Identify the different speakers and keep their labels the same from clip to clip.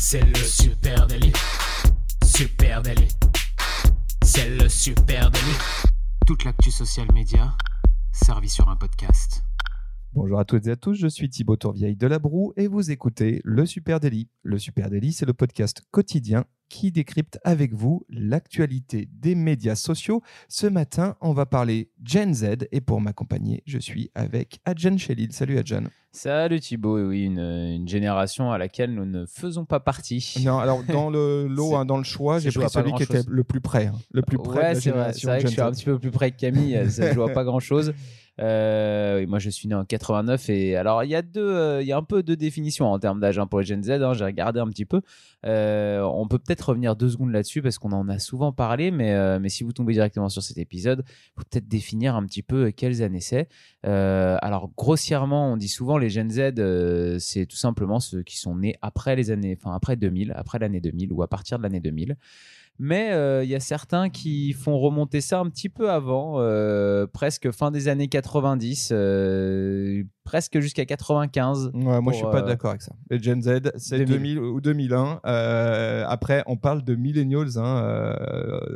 Speaker 1: C'est le super délit. Super délit. C'est le super délit. Toute l'actu social média servie sur un podcast.
Speaker 2: Bonjour à toutes et à tous, je suis Thibaut Tourvieille de La Broue et vous écoutez Le Super Daily. Le Super Daily, c'est le podcast quotidien qui décrypte avec vous l'actualité des médias sociaux. Ce matin, on va parler Gen Z et pour m'accompagner, je suis avec Adjan Chelil. Salut Adjan.
Speaker 3: Salut Thibaut, oui, une, une, génération à laquelle nous ne faisons pas partie.
Speaker 2: Non, alors dans le lot, hein, dans le choix, j'ai pris celui qui était le plus près. Hein, le plus près
Speaker 3: ouais, c'est vrai, c'est vrai que je suis un petit peu plus près que Camille, ça ne joue pas grand-chose. Euh, moi, je suis né en 89 et alors il y a deux, euh, il y a un peu de définition en termes d'âge hein, pour les Gen Z. Hein, J'ai regardé un petit peu. Euh, on peut peut-être revenir deux secondes là-dessus parce qu'on en a souvent parlé, mais euh, mais si vous tombez directement sur cet épisode, faut peut-être définir un petit peu quelles années c'est. Euh, alors grossièrement, on dit souvent les Gen Z, c'est tout simplement ceux qui sont nés après les années, enfin après 2000, après l'année 2000 ou à partir de l'année 2000. Mais euh, il y a certains qui font remonter ça un petit peu avant, euh, presque fin des années 90, euh, presque jusqu'à 95.
Speaker 2: Ouais, moi, je suis pas d'accord avec ça. Les Gen Z, c'est 2000 ou 2001. après, on parle de millennials hein,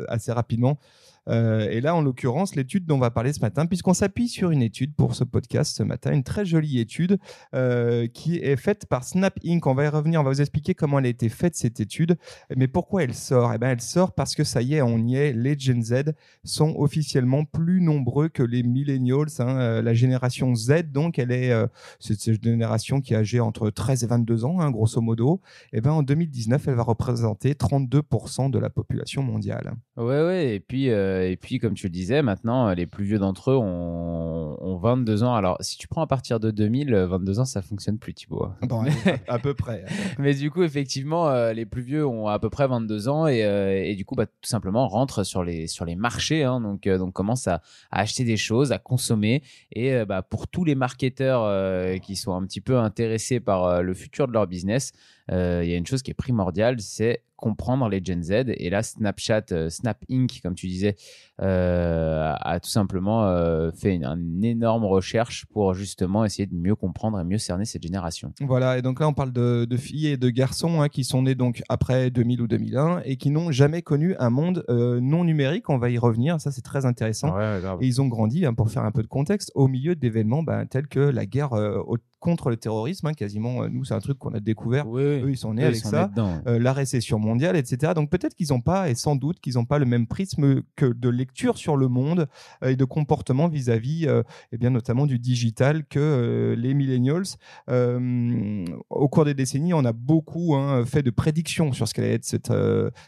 Speaker 2: assez rapidement. Euh, et là, en l'occurrence, l'étude dont on va parler ce matin, puisqu'on s'appuie sur une étude pour ce podcast ce matin, une très jolie étude euh, qui est faite par Snap Inc. On va y revenir, on va vous expliquer comment elle a été faite cette étude, mais pourquoi elle sort? Eh ben, elle sort parce que ça y est, on y est. Les Gen Z sont officiellement plus nombreux que les millennials, hein, euh, la génération Z. Donc, elle est cette génération qui est âgée entre 13 et 22 ans, hein, grosso modo. Eh ben, en 2019, elle va représenter 32% de la population mondiale.
Speaker 3: Ouais, ouais. Et puis euh, et puis, comme tu le disais, maintenant, euh, les plus vieux d'entre eux ont, ont, 22 ans. Alors, si tu prends à partir de 2000, 22 euh, ans, ça fonctionne plus, Thibaut.
Speaker 2: Bon, à peu près.
Speaker 3: Mais du coup, effectivement, les plus vieux ont à peu près 22 ans et, et du coup, bah, tout simplement, rentrent sur les, sur les marchés. Hein, donc, donc, commencent à, à, acheter des choses, à consommer. Et bah, pour tous les marketeurs qui sont un petit peu intéressés par le futur de leur business, il y a une chose qui est primordiale, c'est comprendre les Gen Z. Et là, Snapchat, euh, Snap Inc., comme tu disais, euh, a tout simplement euh, fait une, énorme recherche pour justement essayer de mieux comprendre et mieux cerner cette génération.
Speaker 2: Voilà, et donc là, on parle de, filles et de garçons hein, qui sont nés donc après 2000 ou 2001 et qui n'ont jamais connu un monde non numérique. On va y revenir, ça c'est très intéressant. et ils ont grandi, hein, pour faire un peu de contexte, au milieu d'événements ben, tels que la guerre au contre le terrorisme, hein, quasiment. Euh, nous, c'est un truc qu'on a découvert. Eux, ils sont nés avec ça. Euh, la récession mondiale, etc. Donc peut-être qu'ils n'ont pas, et sans doute qu'ils n'ont pas le même prisme que de lecture sur le monde euh, et de comportement vis-à-vis, et eh bien notamment du digital que les millennials. au cours des décennies, on a beaucoup hein, fait de prédictions sur ce qu'allait être cette,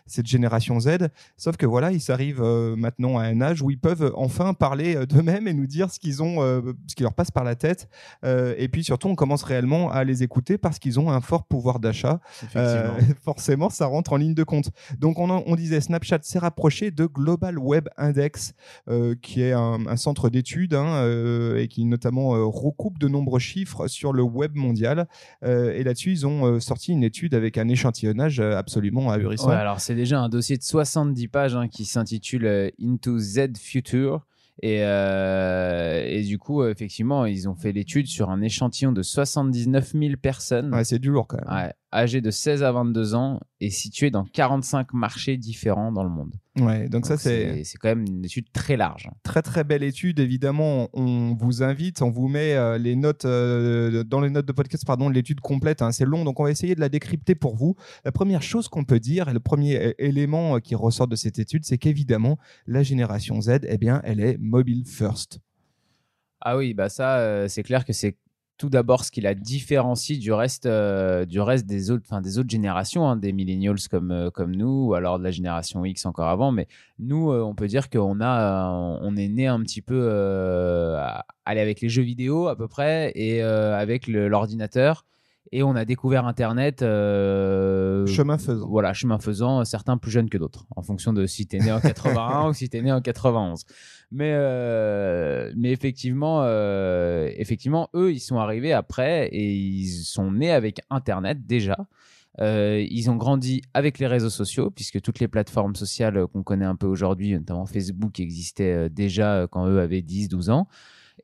Speaker 2: cette génération Z. Sauf que voilà, ils arrivent maintenant à un âge où ils peuvent enfin parler d'eux-mêmes et nous dire ce qu'ils ont, ce qui leur passe par la tête. et puis surtout on commence réellement à les écouter parce qu'ils ont un fort pouvoir d'achat. Euh, forcément, ça rentre en ligne de compte. Donc, on, disait Snapchat s'est rapproché de Global Web Index, euh, qui est un, centre d'études hein, euh, et qui notamment recoupe de nombreux chiffres sur le web mondial. et là-dessus, ils ont sorti une étude avec un échantillonnage absolument ahurissant.
Speaker 3: alors, c'est déjà un dossier de 70 pages hein, qui s'intitule Into Z Future. Et, euh, et, du coup, effectivement, ils ont fait l'étude sur un échantillon de 79 000 personnes.
Speaker 2: Ouais, c'est du lourd quand même.
Speaker 3: Ouais, âgés de 16 à 22 ans et situés dans 45 marchés différents dans le monde.
Speaker 2: Ouais, donc, ça c'est
Speaker 3: c'est quand même une étude très large.
Speaker 2: Très très belle étude évidemment, on vous invite, on vous met euh, les notes euh, dans les notes de podcast pardon, l'étude complète, hein, c'est long donc on va essayer de la décrypter pour vous. La première chose qu'on peut dire et le premier élément qui ressort de cette étude, c'est qu'évidemment la génération Z, eh bien, elle est mobile first.
Speaker 3: Ah oui, bah ça, euh, c'est clair que c'est tout d'abord ce qui la différencie du reste, euh, du reste des, autres, enfin, des autres générations, hein, des millennials comme, euh, comme nous, ou alors de la génération X encore avant. Mais nous, euh, on peut dire qu'on a, on est né un petit peu avec les jeux vidéo à peu près et avec l'ordinateur et on a découvert Internet.
Speaker 2: Euh, chemin faisant.
Speaker 3: Voilà, chemin faisant, certains plus jeunes que d'autres, en fonction de si tu es né en 81 ou si tu es né en 91. Mais, euh, mais effectivement, euh, effectivement, eux, ils sont arrivés après et ils sont nés avec Internet déjà. ils ont grandi avec les réseaux sociaux, puisque toutes les plateformes sociales qu'on connaît un peu aujourd'hui, notamment Facebook, existaient déjà quand eux avaient 10-12 ans.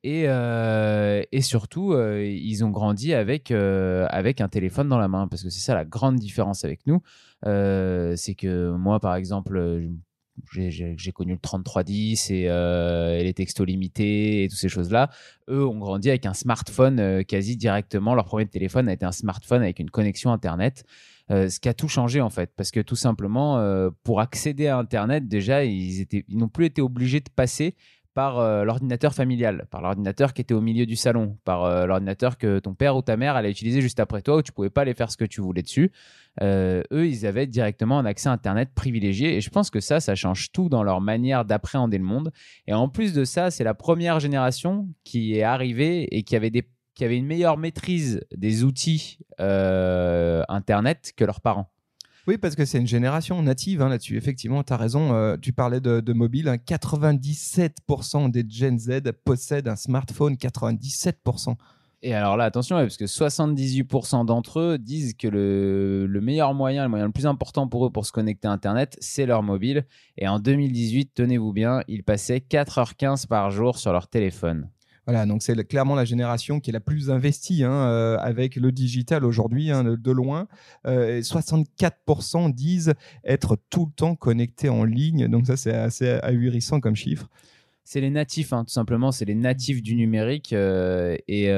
Speaker 3: Et, et surtout, ils ont grandi avec, avec un téléphone dans la main, parce que c'est ça la grande différence avec nous. c'est que moi, par exemple, j'ai connu le 3310 et, euh, et, les textos limités et toutes ces choses-là. Eux ont grandi avec un smartphone euh, quasi directement. Leur premier téléphone a été un smartphone avec une connexion Internet. Euh, ce qui a tout changé en fait, parce que tout simplement, pour accéder à Internet, déjà, ils n'ont plus été obligés de passer par l'ordinateur familial, par l'ordinateur qui était au milieu du salon, par l'ordinateur que ton père ou ta mère allait utiliser juste après toi, où tu pouvais pas aller faire ce que tu voulais dessus. Euh, eux, ils avaient directement un accès Internet privilégié. Et je pense que ça, ça change tout dans leur manière d'appréhender le monde. Et en plus de ça, c'est la première génération qui est arrivée et qui avait, des, qui avait une meilleure maîtrise des outils euh, Internet que leurs parents.
Speaker 2: Oui, parce que c'est une génération native hein, là-dessus. Effectivement, tu as raison. Euh, tu parlais de, mobile. 97% hein. des Gen Z possèdent un smartphone. 97%.
Speaker 3: Et alors là, attention, parce que 78% d'entre eux disent que le, meilleur moyen, le moyen le plus important pour eux pour se connecter à Internet, c'est leur mobile. Et en 2018, tenez-vous bien, ils passaient 4h15 par jour sur leur téléphone.
Speaker 2: Voilà, donc c'est clairement la génération qui est la plus investie hein, euh, avec le digital aujourd'hui, hein, de loin. 64% euh, disent être tout le temps connectés en ligne, donc ça c'est assez ahurissant comme chiffre
Speaker 3: c'est les natifs, hein, tout simplement. C'est les natifs du numérique. Euh, et,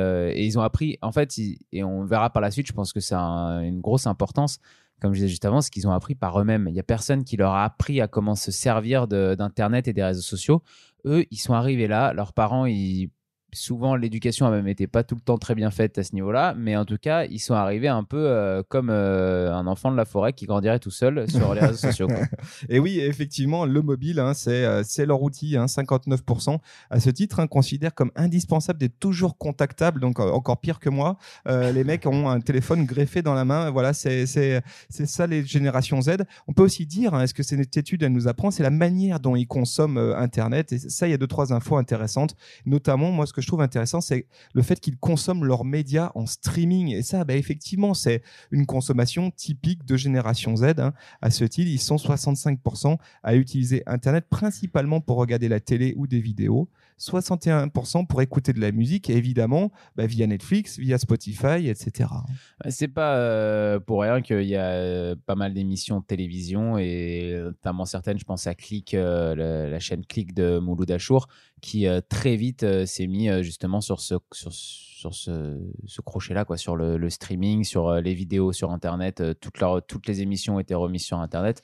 Speaker 3: ils ont appris, en fait, et on verra par la suite, je pense que ça a une grosse importance, comme je disais juste avant, ce qu'ils ont appris par eux-mêmes. Il n'y a personne qui leur a appris à comment se servir d'Internet et des réseaux sociaux. Eux, ils sont arrivés là, leurs parents, ils souvent l'éducation a même été pas tout le temps très bien faite à ce niveau-là, mais en tout cas, ils sont arrivés un peu euh, comme euh, un enfant de la forêt qui grandirait tout seul sur les réseaux sociaux.
Speaker 2: Et oui, effectivement, le mobile, hein, euh, c'est leur outil, 59%. Hein, à ce titre, hein, considère comme indispensable d'être toujours contactable, donc encore pire que moi. les mecs ont un téléphone greffé dans la main. Voilà, c'est ça les générations Z. On peut aussi dire, est-ce que cette étude, elle nous apprend, c'est la manière dont ils consomment Internet. Et ça, il y a deux, trois infos intéressantes, notamment, moi, ce que je trouve intéressant, c'est le fait qu'ils consomment leurs médias en streaming. Et ça, bah, effectivement, c'est une consommation typique de génération Z. Hein. À ce titre, ils sont 65% à utiliser Internet principalement pour regarder la télé ou des vidéos. 61% pour écouter de la musique, évidemment bah, via Netflix, via Spotify, etc.
Speaker 3: C'est pas euh, pour rien qu'il y a euh, pas mal d'émissions de télévision, et notamment certaines, je pense à Click, euh, la, chaîne Click de Mouloud Achour, qui très vite s'est mis justement sur ce, sur, sur ce, ce crochet-là, quoi, sur le, streaming, sur les vidéos sur Internet. toutes, leur, toutes les émissions étaient remises sur Internet.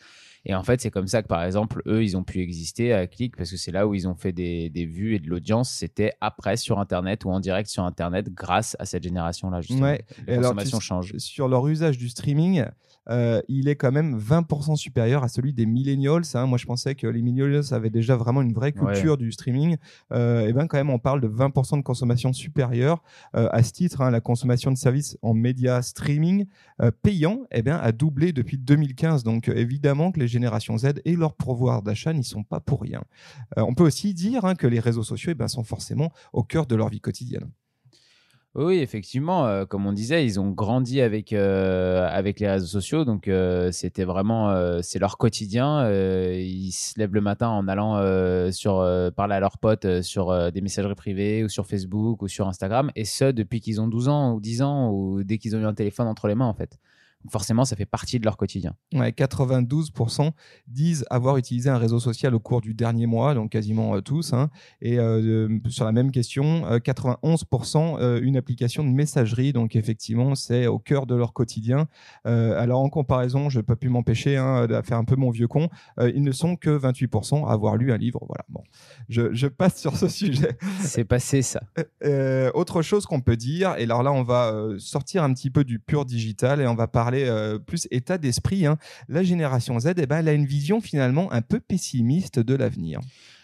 Speaker 3: Et en fait, c'est comme ça que, par exemple, eux, ils ont pu exister à Click parce que c'est là où ils ont fait des, des vues et de l'audience. C'était après sur Internet ou en direct sur Internet grâce à cette génération-là.
Speaker 2: Ouais. La consommation change. Sur leur usage du streaming, euh, il est quand même 20% supérieur à celui des millennials. Hein. Moi, je pensais que les millennials avaient déjà vraiment une vraie culture du streaming. Euh, et bien, quand même, on parle de 20% de consommation supérieure. Euh, à ce titre, hein, la consommation de services en médias streaming euh, payants eh bien, a doublé depuis 2015. Donc, évidemment que les générations Z et leur pouvoir d'achat n'y sont pas pour rien. on peut aussi dire hein, que les réseaux sociaux eh ben, sont forcément au cœur de leur vie quotidienne.
Speaker 3: Oui, effectivement, euh, comme on disait, ils ont grandi avec, euh, les réseaux sociaux, donc euh, c'était vraiment c'est leur quotidien. ils se lèvent le matin en allant parler à leurs potes sur des messageries privées ou sur Facebook ou sur Instagram, et ce depuis qu'ils ont 12 ans ou 10 ans ou dès qu'ils ont eu un téléphone entre les mains en fait forcément, ça fait partie de leur quotidien.
Speaker 2: Ouais, 92% disent avoir utilisé un réseau social au cours du dernier mois, donc quasiment euh, tous. Hein. Et euh, sur la même question, 91% euh, une application de messagerie, donc effectivement, c'est au cœur de leur quotidien. alors en comparaison, je n'ai pas pu m'empêcher hein, de faire un peu mon vieux con, ils ne sont que 28% à avoir lu un livre. Voilà, bon, je, je passe sur ce sujet.
Speaker 3: C'est passé ça.
Speaker 2: autre chose qu'on peut dire, et alors là, on va sortir un petit peu du pur digital et on va parler euh, plus état d'esprit, hein. la génération Z, eh ben, elle a une vision finalement un peu pessimiste de l'avenir.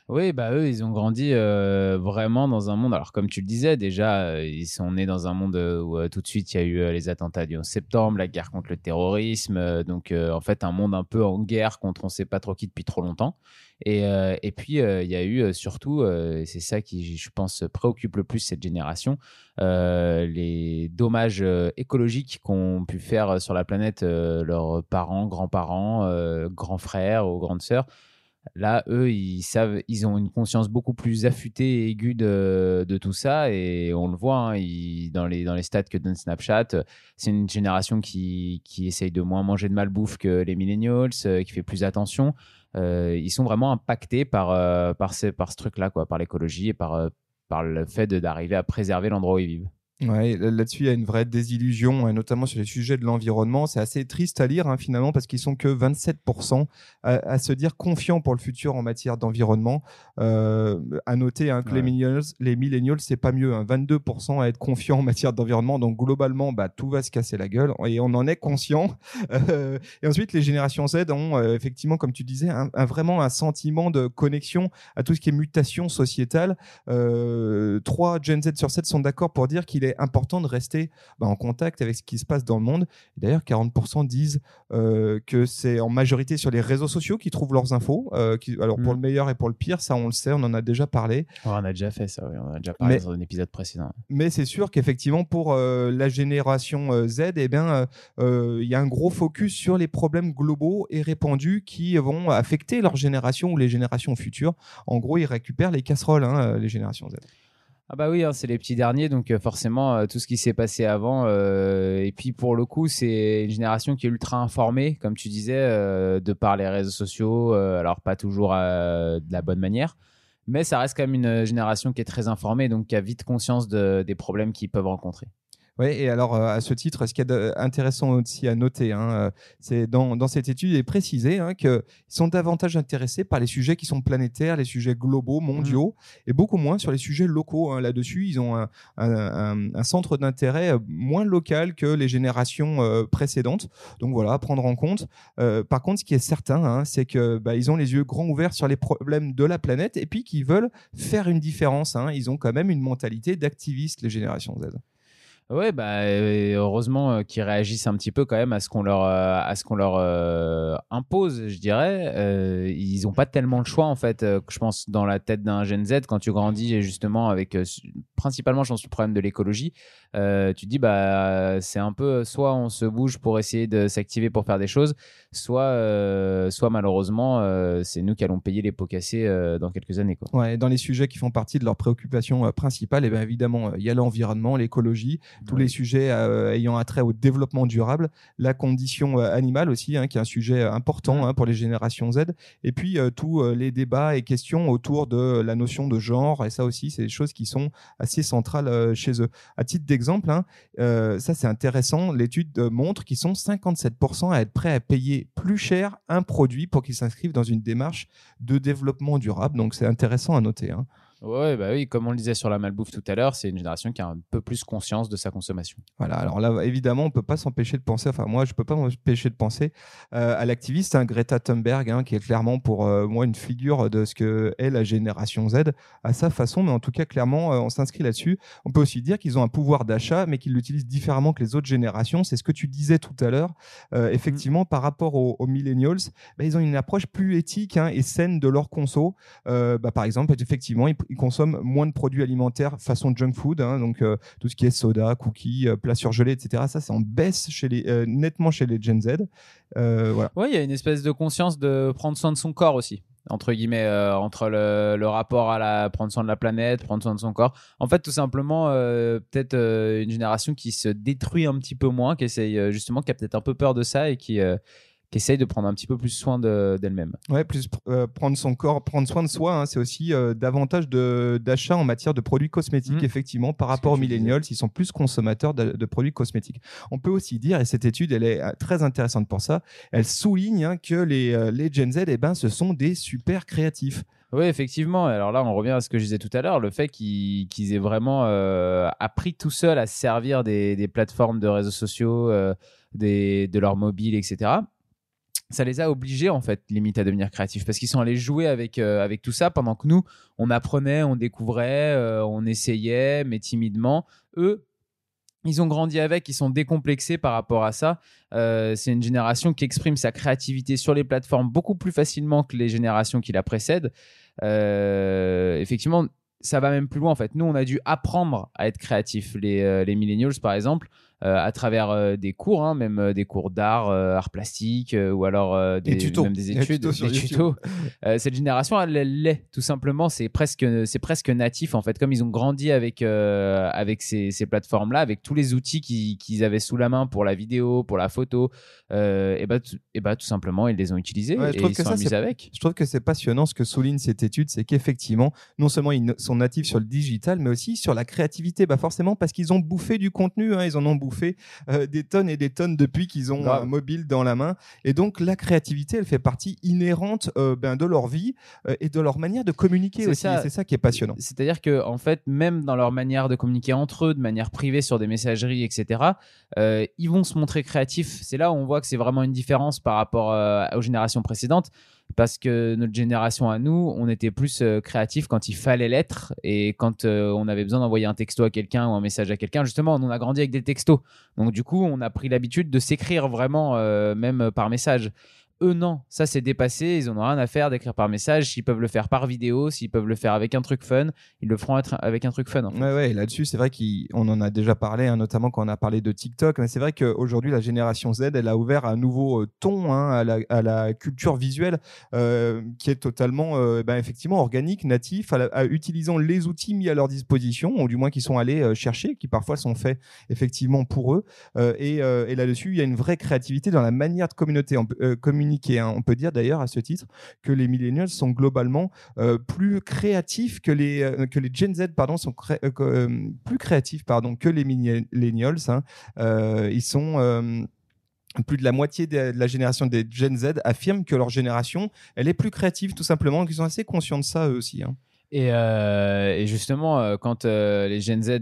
Speaker 3: Oui, bah eux, ils ont grandi euh, vraiment dans un monde. Alors, comme tu le disais, déjà, euh, ils sont nés dans un monde où tout de suite il y a eu les attentats du 11 septembre, la guerre contre le terrorisme. donc, en fait, un monde un peu en guerre contre on ne sait pas trop qui depuis trop longtemps. Et, euh, et puis, euh, il y a eu euh, surtout, et c'est ça qui, je pense, préoccupe le plus cette génération, les dommages écologiques qu'ont pu faire sur la planète leurs parents, grands-parents, grands frères ou grandes sœurs. Là, eux, ils savent, ils ont une conscience beaucoup plus affûtée et aiguë de, tout ça. Et on le voit hein, dans, les, dans les stats que donne Snapchat. C'est une génération qui, qui essaye de moins manger de malbouffe que les millennials, qui fait plus attention. Euh, ils sont vraiment impactés par, euh, par, ce, par ce truc-là, quoi, par l'écologie et par, par le fait d'arriver à préserver l'endroit où ils vivent.
Speaker 2: Ouais, là-dessus, il y a une vraie désillusion, hein, notamment sur les sujets de l'environnement. C'est assez triste à lire, hein, finalement, parce qu'ils sont que 27% à, se dire confiants pour le futur en matière d'environnement. Euh, à noter hein, que les millennials, les millennials, c'est pas mieux. 22% à être confiants en matière d'environnement. Donc, globalement, bah, tout va se casser la gueule et on en est conscient. Euh, et ensuite, les générations Z ont, euh, effectivement, comme tu disais, un, vraiment un sentiment de connexion à tout ce qui est mutation sociétale. Euh, 3 Gen Z sur 7 sont d'accord pour dire qu'il est important de rester bah, en contact avec ce qui se passe dans le monde. D'ailleurs, 40% disent euh, que c'est en majorité sur les réseaux sociaux qu'ils trouvent leurs infos. Euh, alors, pour mm. le meilleur et pour le pire, ça, on le sait, on en a déjà parlé.
Speaker 3: on a déjà fait ça, oui. on a déjà parlé dans un épisode précédent.
Speaker 2: Mais c'est sûr qu'effectivement, pour euh, la génération Z, eh bien, il y a un gros focus sur les problèmes globaux et répandus qui vont affecter leur génération ou les générations futures. En gros, ils récupèrent les casseroles, hein, les générations Z.
Speaker 3: Ah bah oui, hein, c'est les petits derniers, donc euh, forcément euh, tout ce qui s'est passé avant. Euh, et puis pour le coup, c'est une génération qui est ultra informée, comme tu disais, de par les réseaux sociaux. alors pas toujours de la bonne manière, mais ça reste quand même une génération qui est très informée, donc qui a vite conscience des problèmes qu'ils peuvent rencontrer.
Speaker 2: Oui, et alors euh, à ce titre, ce qui est intéressant aussi à noter, hein, euh, c'est dans, dans, cette étude, il est précisé hein, qu'ils sont davantage intéressés par les sujets qui sont planétaires, les sujets globaux, mondiaux, mmh. et beaucoup moins sur les sujets locaux. Hein. Là-dessus, ils ont un, un, un, centre d'intérêt euh, moins local que les générations précédentes. Donc voilà, à prendre en compte. Euh, par contre, ce qui est certain, hein, c'est que bah, ils ont les yeux grands ouverts sur les problèmes de la planète et puis qu'ils veulent faire une différence. Ils ont quand même une mentalité d'activistes, les générations Z.
Speaker 3: Ouais, bah, heureusement euh, qu'ils réagissent un petit peu quand même à ce qu'on leur, euh, euh, impose, je dirais. ils n'ont pas tellement le choix, en fait, je pense, dans la tête d'un Gen Z, quand tu grandis justement avec, principalement, je pense, le problème de l'écologie. tu te dis, bah, c'est un peu, soit on se bouge pour essayer de s'activer pour faire des choses, soit, soit malheureusement, c'est nous qui allons payer les pots cassés dans quelques années. Quoi.
Speaker 2: Ouais, dans les sujets qui font partie de leurs préoccupations principales, et eh bien évidemment, il y a l'environnement, l'écologie tous les sujets euh, ayant attrait au développement durable, la condition euh, animale aussi, hein, qui est un sujet important hein, pour les générations Z, et puis euh, tous les débats et questions autour de la notion de genre, et ça aussi, c'est des choses qui sont assez centrales chez eux. À titre d'exemple, hein, ça c'est intéressant, l'étude montre qu'ils sont 57% à être prêts à payer plus cher un produit pour qu'ils s'inscrivent dans une démarche de développement durable, donc c'est intéressant à noter. Hein.
Speaker 3: Ouais, bah oui, comme on le disait sur la malbouffe tout à l'heure, c'est une génération qui a un peu plus conscience de sa consommation.
Speaker 2: Voilà, alors là, évidemment, on peut pas s'empêcher de penser, enfin moi, je peux pas m'empêcher de penser euh, à l'activiste hein, Greta Thunberg, hein, qui est clairement pour euh, moi une figure de ce que est la génération Z, à sa façon, mais en tout cas, clairement, euh, on s'inscrit là-dessus. On peut aussi dire qu'ils ont un pouvoir d'achat, mais qu'ils l'utilisent différemment que les autres générations. C'est ce que tu disais tout à l'heure. effectivement, par rapport aux, millennials, bah, ils ont une approche plus éthique hein, et saine de leur conso. Bah, par exemple, effectivement, ils ils consomment moins de produits alimentaires façon junk food, hein, donc euh, tout ce qui est soda, cookies, euh, plats surgelés, etc. Ça, c'est en baisse chez les, euh, nettement chez les Gen Z. voilà.
Speaker 3: Oui, il y a une espèce de conscience de prendre soin de son corps aussi entre guillemets entre le, rapport à la prendre soin de la planète prendre soin de son corps en fait tout simplement peut-être une génération qui se détruit un petit peu moins qui essaye justement qui a peut-être un peu peur de ça et qui qui essaye de prendre un petit peu plus soin d'elle-même.
Speaker 2: ouais, plus euh, prendre son corps, prendre soin de soi, hein, c'est aussi euh, davantage d'achat en matière de produits cosmétiques, mmh. effectivement, par rapport aux millennials, ils sont plus consommateurs de, produits cosmétiques. On peut aussi dire, et cette étude, elle est euh, très intéressante pour ça, elle souligne hein, que les, les Gen Z, eh ben, ce sont des super créatifs.
Speaker 3: Oui, effectivement. Alors là, on revient à ce que je disais tout à l'heure, le fait qu'ils aient vraiment appris tout seuls à servir des, des plateformes de réseaux sociaux, des, de leur mobile, etc ça les a obligés en fait limite à devenir créatifs parce qu'ils sont allés jouer avec euh, avec tout ça pendant que nous on apprenait, on découvrait, euh, on essayait mais timidement. Eux ils ont grandi avec, ils sont décomplexés par rapport à ça. Euh, c'est une génération qui exprime sa créativité sur les plateformes beaucoup plus facilement que les générations qui la précèdent. effectivement, ça va même plus loin en fait. Nous, on a dû apprendre à être créatifs. Les, les millennials, par exemple, à travers des cours, hein, même des cours d'art, art plastique, ou alors des,
Speaker 2: tutos.
Speaker 3: même des études, des tutos. cette génération, elle l'est tout simplement. C'est presque, c'est presque natif en fait, comme ils ont grandi avec avec ces, ces plateformes-là, avec tous les outils qu'ils avaient sous la main pour la vidéo, pour la photo, et bah, et bah tout simplement ils les ont utilisés et ils sont amusés avec.
Speaker 2: Je trouve que c'est passionnant ce que souligne cette étude, c'est qu'effectivement, non seulement ils sont natifs sur le digital, mais aussi sur la créativité. Bah forcément parce qu'ils ont bouffé du contenu, hein, ils en ont bouffé euh, des tonnes et des tonnes depuis qu'ils ont un mobile dans la main. Et donc la créativité, elle fait partie inhérente euh, ben, de leur vie euh, et de leur manière de communiquer aussi. C'est ça qui est passionnant.
Speaker 3: C'est-à-dire que en fait, même dans leur manière de communiquer entre eux, de manière privée sur des messageries, etc., ils vont se montrer créatifs. C'est là où on voit que c'est vraiment une différence par rapport aux générations précédentes parce que notre génération à nous, on était plus euh, créatif quand il fallait l'être et quand euh, on avait besoin d'envoyer un texto à quelqu'un ou un message à quelqu'un. Justement, on a grandi avec des textos. Donc du coup, on a pris l'habitude de s'écrire vraiment, euh, même par message. Non, ça c'est dépassé, ils n'en ont rien à faire d'écrire par message. S'ils peuvent le faire par vidéo, s'ils peuvent le faire avec un truc fun, ils le feront avec un truc fun. En.
Speaker 2: Ouais, ouais, là-dessus, c'est vrai qu'on en a déjà parlé, hein, notamment quand on a parlé de TikTok. Mais c'est vrai qu'aujourd'hui, la génération Z, elle a ouvert un nouveau euh, ton hein, à, la, culture visuelle euh, qui est totalement, euh, ben, effectivement, organique, natif, à, utilisant les outils mis à leur disposition, ou du moins qui sont allés chercher, qui parfois sont faits effectivement pour eux. et, et là-dessus, il y a une vraie créativité dans la manière de communauté, communiquer Hein. On peut dire d'ailleurs à ce titre que les millennials sont globalement euh, plus créatifs que les, euh, que les Gen Z pardon, sont euh, plus créatifs pardon, que les millennials. Hein. ils sont plus de la moitié de la génération des Gen Z affirment que leur génération, elle est plus créative tout simplement, qu'ils sont assez conscients de ça eux aussi. Hein.
Speaker 3: Euh, et, justement, euh, quand euh, les Gen Z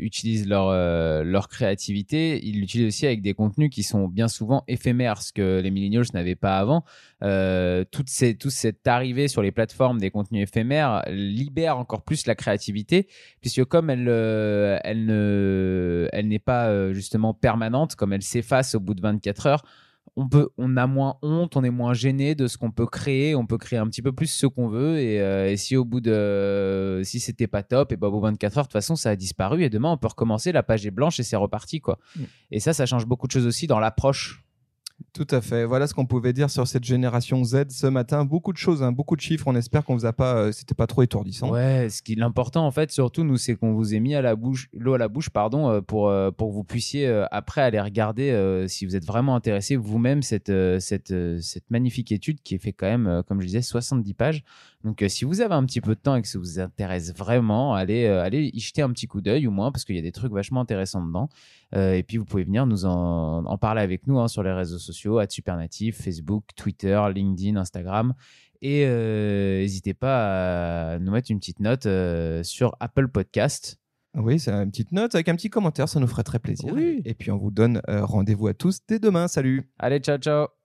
Speaker 3: utilisent leur, leur créativité, ils l'utilisent aussi avec des contenus qui sont bien souvent éphémères, ce que les millennials n'avaient pas avant. toute, cette arrivée sur les plateformes des contenus éphémères libère encore plus la créativité, puisque comme elle, elle n'est pas justement permanente, comme elle s'efface au bout de 24 heures, on peut, on a moins honte, on est moins gêné de ce qu'on peut créer, on peut créer un petit peu plus ce qu'on veut. Et, euh, si au bout de, si c'était pas top, et bah, au bout de 24 heures, de toute façon, ça a disparu. Et demain, on peut recommencer, la page est blanche et c'est reparti, quoi. Mm. Et ça, ça change beaucoup de choses aussi dans l'approche
Speaker 2: tout à fait. Voilà ce qu'on pouvait dire sur cette génération Z ce matin. Beaucoup de choses, hein, beaucoup de chiffres. On espère qu'on vous a pas, euh, c'était pas trop étourdissant.
Speaker 3: Ouais, ce qui est important en fait, surtout nous, c'est qu'on vous ait mis à la bouche, l'eau à la bouche, pardon, euh, pour euh, pour que vous puissiez après aller regarder si vous êtes vraiment intéressé vous-même cette cette cette magnifique étude qui est fait quand même, comme je disais, 70 pages. Donc, si vous avez un petit peu de temps et que ça vous intéresse vraiment, allez allez y jeter un petit coup d'œil au moins parce qu'il y a des trucs vachement intéressants dedans. et puis vous pouvez venir nous en, en parler avec nous hein, sur les réseaux sociaux, à Supernatif, Facebook, Twitter, LinkedIn, Instagram. Et euh, n'hésitez pas à nous mettre une petite note euh, sur Apple Podcast.
Speaker 2: Oui, c'est une petite note avec un petit commentaire, ça nous ferait très plaisir. Et puis on vous donne euh, rendez-vous à tous dès demain. Salut.
Speaker 3: Allez, ciao, ciao.